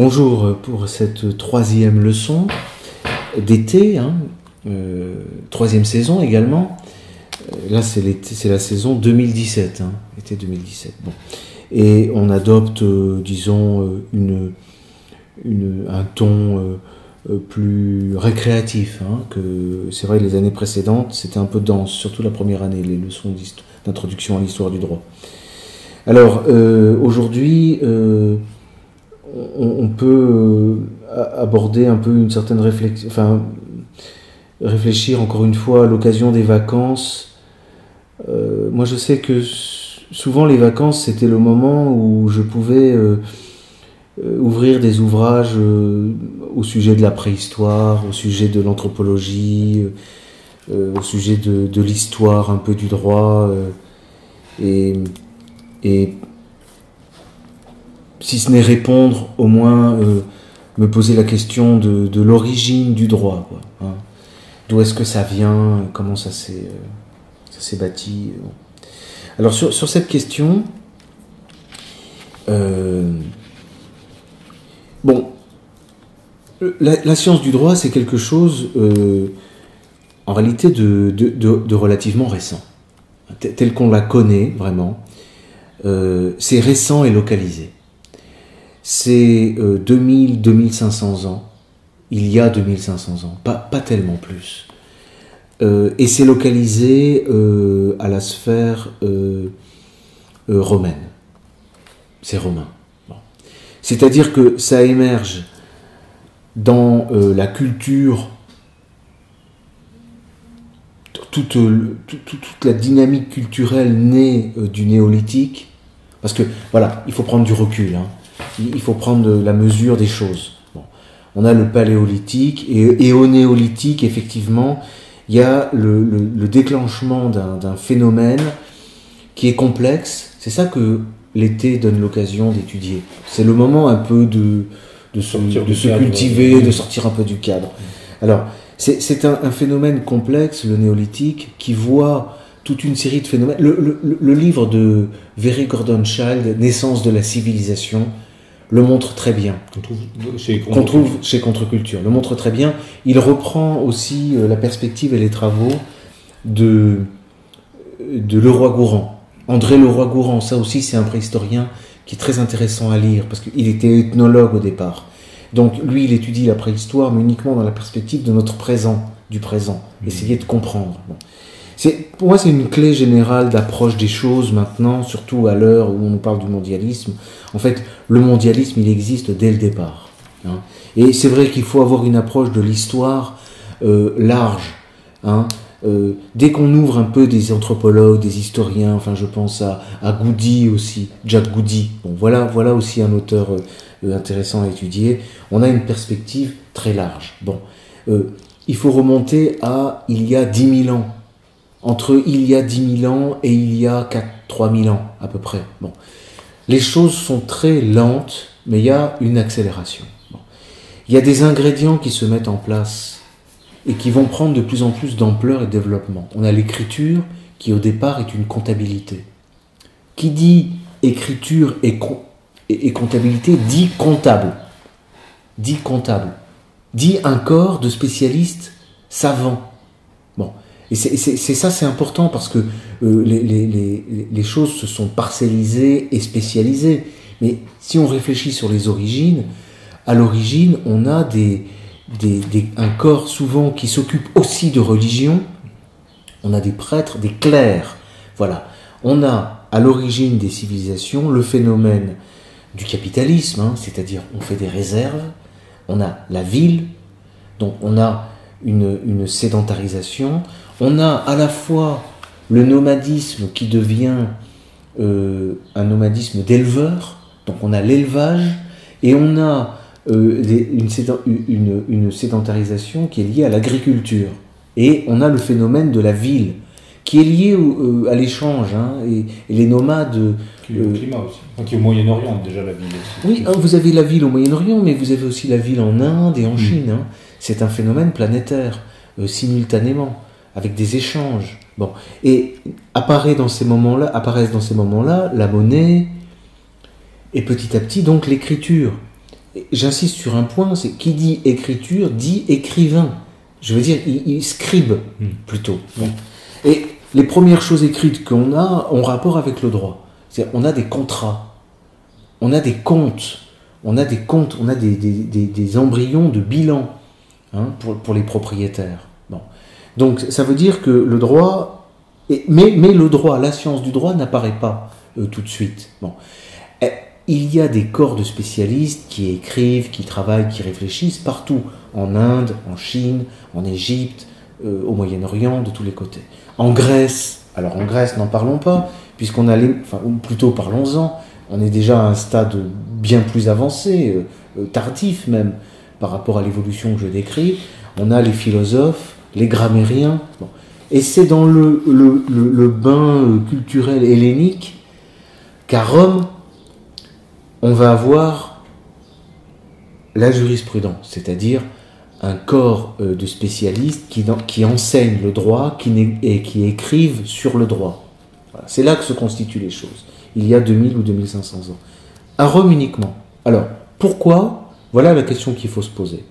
Bonjour pour cette troisième leçon d'été, hein, euh, troisième saison également. Euh, là, c'est la saison 2017, hein, été 2017. Bon. Et on adopte, euh, disons, euh, un ton euh, euh, plus récréatif. hein, que c'est vrai, les années précédentes, c'était un peu dense, surtout la première année, les leçons d'introduction à l'histoire du droit. Alors, euh, aujourd'hui, euh, on, peut euh, aborder un peu une certaine réflexion, enfin, réfléchir encore une fois à l'occasion des vacances. Euh, moi, je sais que souvent les vacances, c'était le moment où je pouvais euh, ouvrir des ouvrages au sujet de la préhistoire, au sujet de l'anthropologie, au sujet de, l'histoire un peu du droit. et si ce n'est répondre, au moins euh, me poser la question de, l'origine du droit. quoi, hein. D'où est-ce que ça vient Comment ça s'est euh, bâti. Alors sur, cette question, euh, bon, la, science du droit, c'est quelque chose en réalité de, de- relativement récent, Tel- qu'on la connaît vraiment. C'est récent et localisé. C'est euh, 2000, 2500 ans. Il y a 2500 ans, pas, pas tellement plus. Euh, et c'est localisé euh, à la sphère euh, euh, romaine. C'est romain. C'est-à-dire que ça émerge dans euh, la culture, toute, euh, toute- toute- la dynamique culturelle née euh, du néolithique, parce que voilà, il faut prendre du recul, hein. Il faut prendre la mesure des choses. Bon. On a le paléolithique, et, et au néolithique, effectivement, il y a le, le- le déclenchement d'un phénomène qui est complexe. C'est ça que l'été donne l'occasion d'étudier. C'est le moment un peu de, de se, Sortir de du se cadre. cultiver, de sortir un peu du cadre. Alors, c'est un, un phénomène complexe, le néolithique, qui voit toute une série de phénomènes. Le, le- le- le livre de Very Gordon Child, Naissance de la civilisation, le montre très bien Qu'on trouve chez qu'on trouve chez Contre-Culture, le montre très bien. Il reprend aussi euh, la perspective et les travaux de, de Leroy-Gourand. André Leroy-Gourand, ça aussi c'est un préhistorien qui est très intéressant à lire parce qu'il était ethnologue au départ. Donc lui, il étudie la préhistoire, mais uniquement dans la perspective de notre présent, du présent, essayer de comprendre. Bon. Pour moi, c'est une clé générale d'approche des choses maintenant, surtout à l'heure où on nous parle du mondialisme. En fait, le mondialisme, il existe dès le départ. hein. Et c'est vrai qu'il faut avoir une approche de l'histoire euh, large. hein. Euh, dès qu'on ouvre un peu des anthropologues, des historiens, enfin je pense à, à Goody aussi, Jack Goody, bon voilà, voilà aussi un auteur euh, intéressant à étudier, on a une perspective très large. Bon, il faut remonter à il y a 10 000 ans, entre il y a 10 000 ans et il y a 4, 3 000 ans à peu près. Bon. Les choses sont très lentes, mais il y a une accélération. Il y a des ingrédients qui se mettent en place et qui vont prendre de plus en plus d'ampleur et de développement. On a l'écriture qui au départ est une comptabilité. Qui dit écriture et comptabilité dit comptable. Dit comptable. Dit un corps de spécialistes savants. Et c'est ça, c'est important parce que euh, les, les- les- les choses se sont parcellisées et spécialisées. Mais si on réfléchit sur les origines, à l'origine, on a des, des- des- un corps souvent qui s'occupe aussi de religion. On a des prêtres, des clercs. Voilà. On a à l'origine des civilisations le phénomène du capitalisme, hein, c'est-à-dire on fait des réserves, on a la ville, donc on a une, une sédentarisation, on a à la fois le nomadisme qui devient euh, un nomadisme d'éleveurs, donc on a l'élevage, et on a euh, des- une, sédent- une- une sédentarisation qui est liée à l'agriculture. Et on a le phénomène de la ville, qui est lié au- euh, à l'échange, hein, et, et les nomades... Qui est au climat aussi. Enfin, qui est au Moyen-Orient déjà la ville aussi. oui, hein, vous avez la ville au Moyen-Orient, mais vous avez aussi la ville en Inde et en Mm. Chine. hein. C'est un phénomène planétaire, simultanément, avec des échanges. Bon, et apparaît dans ces moments-là, apparaissent dans ces moments-là la monnaie et petit à petit donc l'écriture. j'insiste sur un point, c'est qui dit écriture dit écrivain. Je veux dire, il, scribe hmm. plutôt. Et les premières choses écrites qu'on a ont rapport avec le droit. On a des contrats, on a des comptes, on a des comptes, on a des, embryons de bilan hein, pour, les propriétaires. Donc ça veut dire que le droit, mais, le droit, la science du droit n'apparaît pas euh, tout de suite. Bon. Eh, il y a des corps de spécialistes qui écrivent, qui travaillent, qui réfléchissent partout, en Inde, en Chine, en Égypte, euh, au Moyen-Orient, de tous les côtés. En Grèce, alors en Grèce, n'en parlons pas, puisqu'on a, enfin, ou plutôt parlons-en, on est déjà à un stade bien plus avancé, euh, euh, tardif même, par rapport à l'évolution que je décris. On a les philosophes, les grammairiens, et c'est dans le, bain culturel hellénique qu'à Rome, on va avoir la jurisprudence, c'est-à-dire un corps euh, de spécialistes qui, qui enseignent le droit qui et qui écrivent sur le droit. C'est là que se constituent les choses, il y a 2000 ou 2500 ans. À Rome uniquement. Alors, pourquoi? Voilà la question qu'il faut se poser.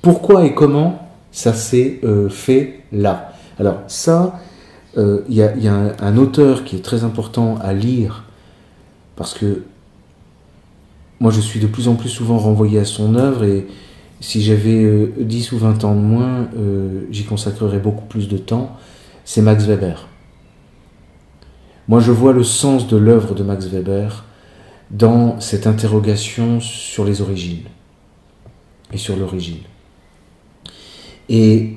Pourquoi et comment ça s'est euh, fait là Alors, ça, euh, il y, a, un, auteur qui est très important à lire, parce que moi je suis de plus en plus souvent renvoyé à son œuvre et si j'avais 10 euh, ou 20 ans de moins, euh, j'y consacrerais beaucoup plus de temps, c'est Max Weber. Moi, je vois le sens de l'œuvre de Max Weber dans cette interrogation sur les origines et sur l'origine. Et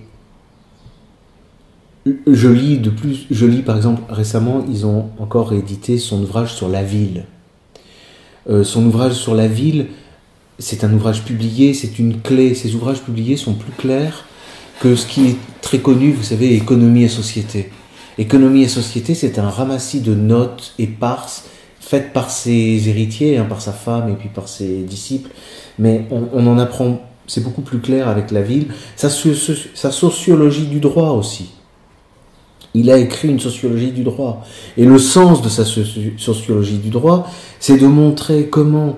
je lis de plus, je lis par exemple récemment, ils ont encore édité son ouvrage sur la ville. Euh, son ouvrage sur la ville, c'est un ouvrage publié, c'est une clé. Ces ouvrages publiés sont plus clairs que ce qui est très connu, vous savez, économie et société. Économie et société, c'est un ramassis de notes éparses faites par ses héritiers, hein, par sa femme et puis par ses disciples. Mais on, en apprend, c'est beaucoup plus clair avec la ville. Sa, sociologie du droit aussi. Il a écrit une sociologie du droit. Et le sens de sa sociologie du droit, c'est de montrer comment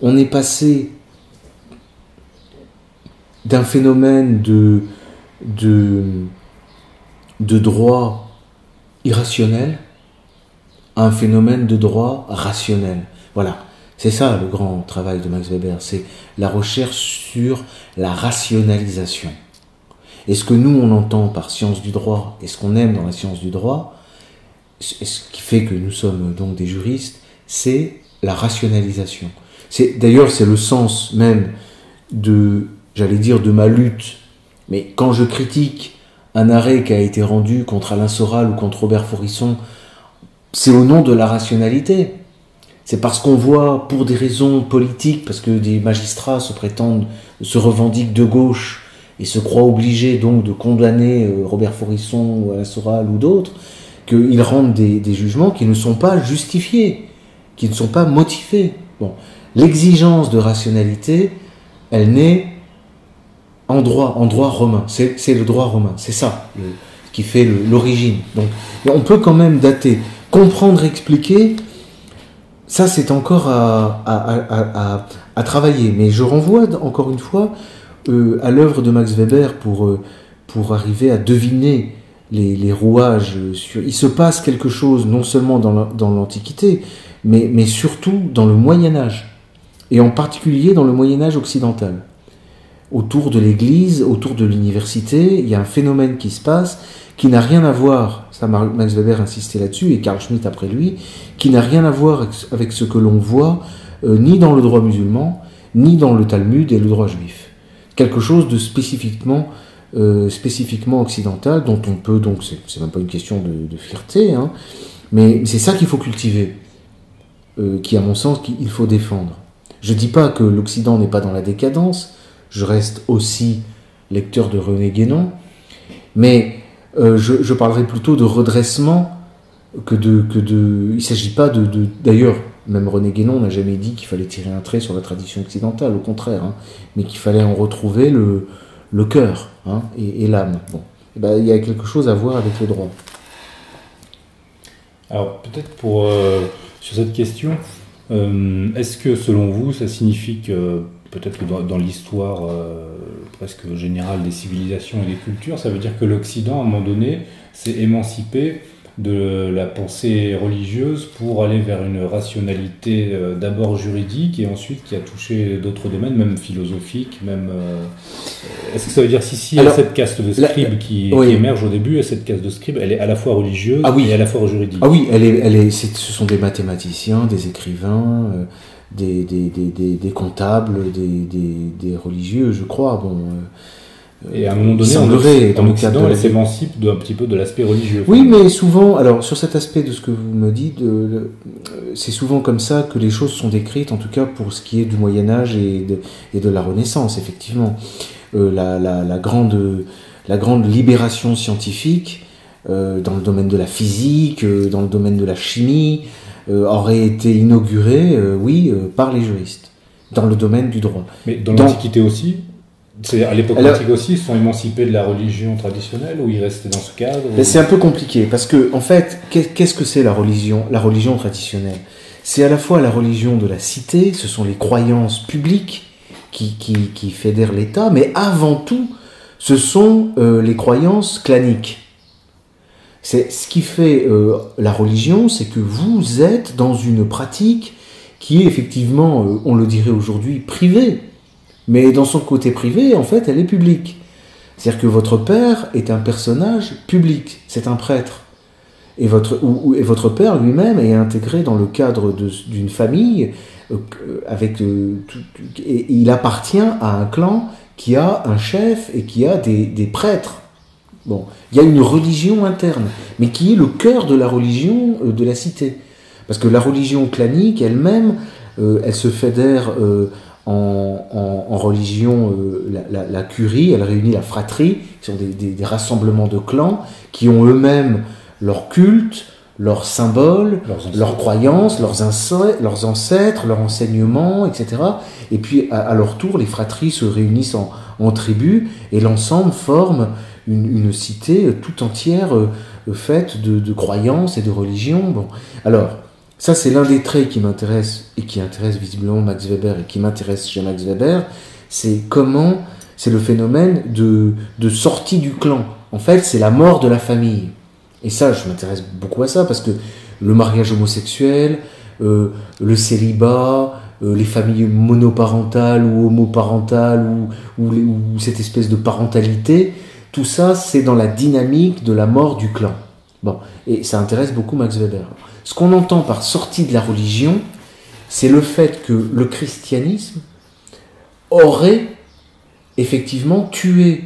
on est passé d'un phénomène de droit irrationnel à un phénomène de droit rationnel. Voilà, c'est ça le grand travail de Max Weber, c'est la recherche sur la rationalisation. Et ce que nous, on entend par science du droit, et ce qu'on aime dans la science du droit, ce qui fait que nous sommes donc des juristes, c'est la rationalisation. D'ailleurs c'est le sens même de, j'allais dire, de ma lutte. Mais quand je critique un arrêt qui a été rendu contre Alain Soral ou contre Robert Forisson, c'est au nom de la rationalité. C'est parce qu'on voit, pour des raisons politiques, parce que des magistrats se prétendent, se revendiquent de gauche et se croient obligés donc de condamner euh, Robert Forisson ou Alain Soral ou d'autres, qu'ils rendent des, jugements qui ne sont pas justifiés, qui ne sont pas motivés. Bon, l'exigence de rationalité, elle naît en droit, en droit romain. C'est le droit romain, c'est ça qui fait l'origine. Donc on peut quand même dater. Comprendre, expliquer, ça c'est encore à, travailler. Mais je renvoie encore une fois euh, à l'œuvre de Max Weber pour, euh, arriver à deviner les, rouages. Sur... Il se passe quelque chose non seulement dans l'Antiquité, mais, mais surtout dans le Moyen Âge et en particulier dans le Moyen Âge occidental. Autour de l'Église, autour de l'université, il y a un phénomène qui se passe qui n'a rien à voir, ça Max Weber insistait là-dessus, et Carl Schmitt après lui, qui n'a rien à voir avec ce que l'on voit euh, ni dans le droit musulman, ni dans le Talmud et le droit juif. Quelque chose de spécifiquement, euh, spécifiquement occidental, dont on peut donc, c'est même pas une question de, fierté, hein, mais c'est ça qu'il faut cultiver, euh, qui à mon sens qu'il faut défendre. Je dis pas que l'Occident n'est pas dans la décadence, je reste aussi lecteur de René Guénon, mais euh, je, parlerai plutôt de redressement que de... Que de il ne s'agit pas de... D'ailleurs, même René Guénon n'a jamais dit qu'il fallait tirer un trait sur la tradition occidentale, au contraire, hein, mais qu'il fallait en retrouver le, cœur hein, et, l'âme. Bon. Eh ben, il y a quelque chose à voir avec le droit. Alors peut-être pour euh, sur cette question, euh, est-ce que selon vous, ça signifie que peut-être que dans, l'histoire presque générale des civilisations et des cultures, ça veut dire que l'Occident, à un moment donné, s'est émancipé de la pensée religieuse pour aller vers une rationalité euh, d'abord juridique et ensuite qui a touché d'autres domaines, même philosophiques, même... Euh, est-ce que ça veut dire si, si, a cette caste de scribes qui, émerge au début, et cette caste de scribes, elle est à la fois religieuse ah et à la fois juridique. Ah oui, elle est, elle est, ce sont des mathématiciens, des écrivains... Euh, des, des, des, des, comptables, des, religieux, je crois. Bon, et à un moment donné, semblerait, dans l'Occident, elle s'émancipe d'un petit peu de l'aspect religieux. Oui, mais souvent, alors sur cet aspect de ce que vous me dites, c'est souvent comme ça que les choses sont décrites, en tout cas pour ce qui est du Moyen Âge et de, et de la Renaissance, effectivement. Euh, la, la, la, grande, la grande libération scientifique euh, dans le domaine de la physique, euh, dans le domaine de la chimie, euh, aurait été inaugurée, euh, oui, euh, par les juristes, dans le domaine du droit. Mais dans l'Antiquité aussi c'est à l'époque antique aussi, ils sont émancipés de la religion traditionnelle ou ils restaient dans ce cadre C'est un peu compliqué parce que en fait, qu'est-ce que c'est la religion La religion traditionnelle, c'est à la fois la religion de la cité, ce sont les croyances publiques qui, qui, qui fédèrent l'État, mais avant tout, ce sont euh, les croyances claniques. C'est ce qui fait euh, la religion, c'est que vous êtes dans une pratique qui est effectivement, euh, on le dirait aujourd'hui, privée mais dans son côté privé, en fait, elle est publique. C'est-à-dire que votre père est un personnage public, c'est un prêtre. Et votre, père lui-même est intégré dans le cadre d'une famille, euh, avec, euh, et il appartient à un clan qui a un chef et qui a des prêtres. Bon, il y a une religion interne, mais qui est le cœur de la religion euh, de la cité. Parce que la religion clanique elle-même, elle se fédère en, religion euh, la, curie, elle réunit la fratrie, qui sont des, rassemblements de clans qui ont eux-mêmes leur culte, leurs symboles, leurs, croyances, leurs, ancêtres, leurs ancêtres, leurs enseignements, etc. Et puis à, leur tour, les fratries se réunissent en, en tribus et l'ensemble forme une, cité tout entière euh, faite de, de, croyances et de religions. Bon. Alors, ça, c'est l'un des traits qui m'intéresse et qui intéresse visiblement Max Weber et qui m'intéresse chez Max Weber. C'est comment, c'est le phénomène de, de sortie du clan. En fait, c'est la mort de la famille. Et ça, je m'intéresse beaucoup à ça parce que le mariage homosexuel, euh, le célibat, euh, les familles monoparentales ou homoparentales ou, ou, cette espèce de parentalité, tout ça, c'est dans la dynamique de la mort du clan. Bon, et ça intéresse beaucoup Max Weber. Ce qu'on entend par sortie de la religion, c'est le fait que le christianisme aurait effectivement tué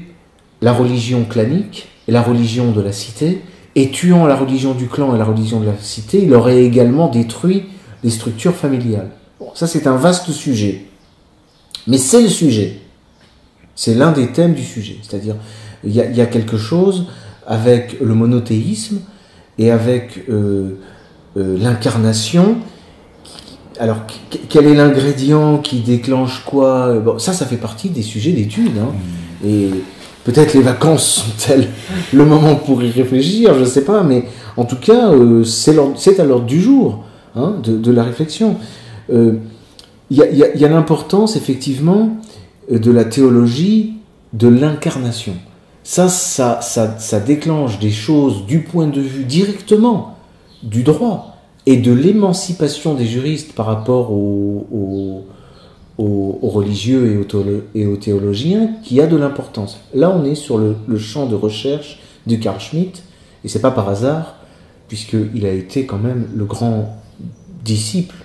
la religion clanique et la religion de la cité, et tuant la religion du clan et la religion de la cité, il aurait également détruit les structures familiales. Bon, ça c'est un vaste sujet. Mais c'est le sujet. C'est l'un des thèmes du sujet. C'est-à-dire, il y, a quelque chose avec le monothéisme et avec euh, euh, l'incarnation. Alors, quel est l'ingrédient qui déclenche quoi? Bon, Ça, ça fait partie des sujets d'étude. Hein. Mm. Et peut-être les vacances sont-elles le moment pour y réfléchir, je ne sais pas, mais en tout cas, euh, c'est à l'ordre du jour hein, de, la réflexion. Euh, il y a, l'importance, effectivement, de la théologie de l'incarnation. Ça, ça, ça, ça déclenche des choses du point de vue directement du droit et de l'émancipation des juristes par rapport aux, religieux et aux, théologiens qui a de l'importance. Là, on est sur le, champ de recherche de Carl Schmitt, et c'est pas par hasard, puisqu'il a été quand même le grand disciple,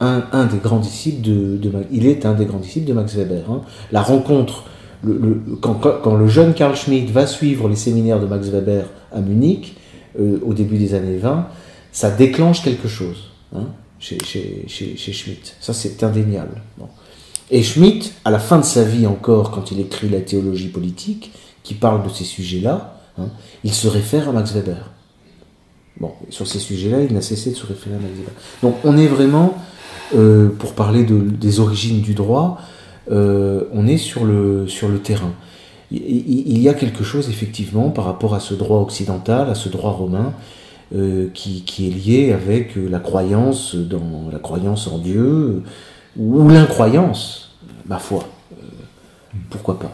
un, des grands disciples de, Il est un des grands disciples de Max Weber. Hein. La rencontre, quand, quand, le jeune Carl Schmitt va suivre les séminaires de Max Weber à Munich, euh, au début des années 20, ça déclenche quelque chose hein, chez, chez, chez, Schmitt. Ça, c'est indéniable. Et Schmitt, à la fin de sa vie encore, quand il écrit la théologie politique, qui parle de ces sujets-là, hein, il se réfère à Max Weber. Bon, sur ces sujets-là, il n'a cessé de se référer à Max Weber. Donc on est vraiment, euh, pour parler de, des origines du droit, euh, on est sur le, sur le terrain. Il y a quelque chose, effectivement, par rapport à ce droit occidental, à ce droit romain, euh, qui, qui, est lié avec euh, la croyance dans la croyance en Dieu ou l'incroyance. ma foi, euh, pourquoi pas?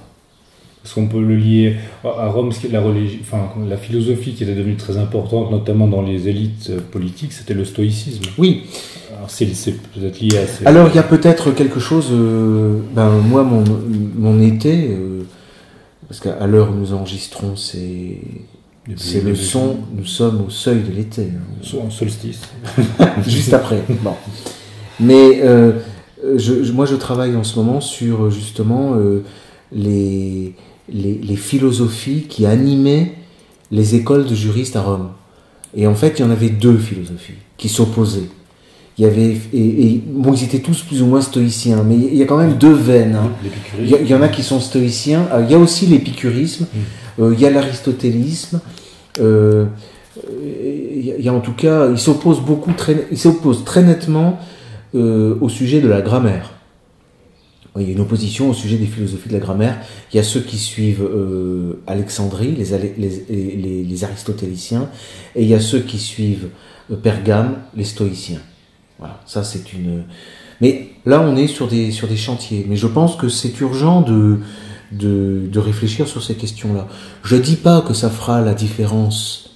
Parce qu'on peut le lier à Rome, la, religion, enfin, la philosophie qui était devenue très importante, notamment dans les élites politiques, c'était le stoïcisme. Oui. Alors c'est c'est peut-être lié à ces... Alors il y a peut-être quelque chose, euh, ben, moi mon, mon été, euh, parce qu'à l'heure où nous enregistrons, c'est c'est le son, nous sommes au seuil de l'été. hein. Sol- solstice. juste après. Bon. Mais euh, je, moi, je travaille en ce moment sur euh, justement euh, les, les, les philosophies qui animaient les écoles de juristes à Rome. Et en fait, il y en avait deux philosophies qui s'opposaient. Il y avait, et, et- bon, ils étaient tous plus ou moins stoïciens, mais il y a quand même deux veines. hein. Il y, L'épicurisme. a- il y en a qui sont stoïciens. Ah, Il y a aussi l'épicurisme. euh, il y a l'aristotélisme. euh, il y a- il y a en tout cas, il s'oppose beaucoup, très, il s'oppose très nettement euh, au sujet de la grammaire. Il y a une opposition au sujet des philosophies de la grammaire. Il y a ceux qui suivent euh, Alexandrie, les, aristotéliciens, et il y a ceux qui suivent euh, Pergame, les stoïciens. Voilà, ça c'est une. Mais là, on est sur des, sur des chantiers. Mais je pense que c'est urgent de, de, de réfléchir sur ces questions-là. Je dis pas que ça fera la différence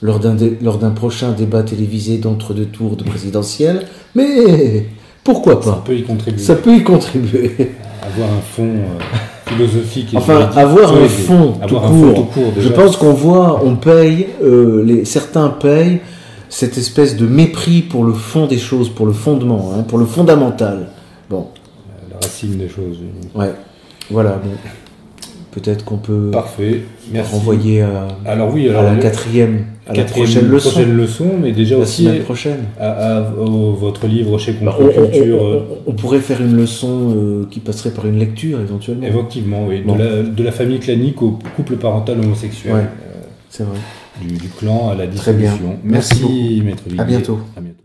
lors d'un prochain débat télévisé d'entre-deux tours de présidentielle, mais pourquoi Ça pas? peut y contribuer. Ça peut y contribuer. Avoir un fond euh, philosophique et Enfin, avoir un fond tout Avoir un fond court. tout court, Je pense qu'on voit, on paye, euh, les, certains payent cette espèce de mépris pour le fond des choses, pour le fondement, hein, pour le fondamental. Bon, La racine des choses. ouais, voilà. Bon. Peut-être qu'on peut Parfait. Merci. renvoyer à, Alors oui, à la quatrième, à la prochaine leçon, prochaine leçon, mais déjà la aussi semaine prochaine. à, votre livre chez Bah, on, on- Contre-Culture. on- euh, on- pourrait faire une leçon euh, qui passerait par une lecture éventuellement. Effectivement, oui. Bon. De, la, de la famille clanique au couple parental homosexuel. Ouais. euh, C'est vrai. du, du clan à la Très bien. Merci, Maître Villiers. À bientôt. À bientôt.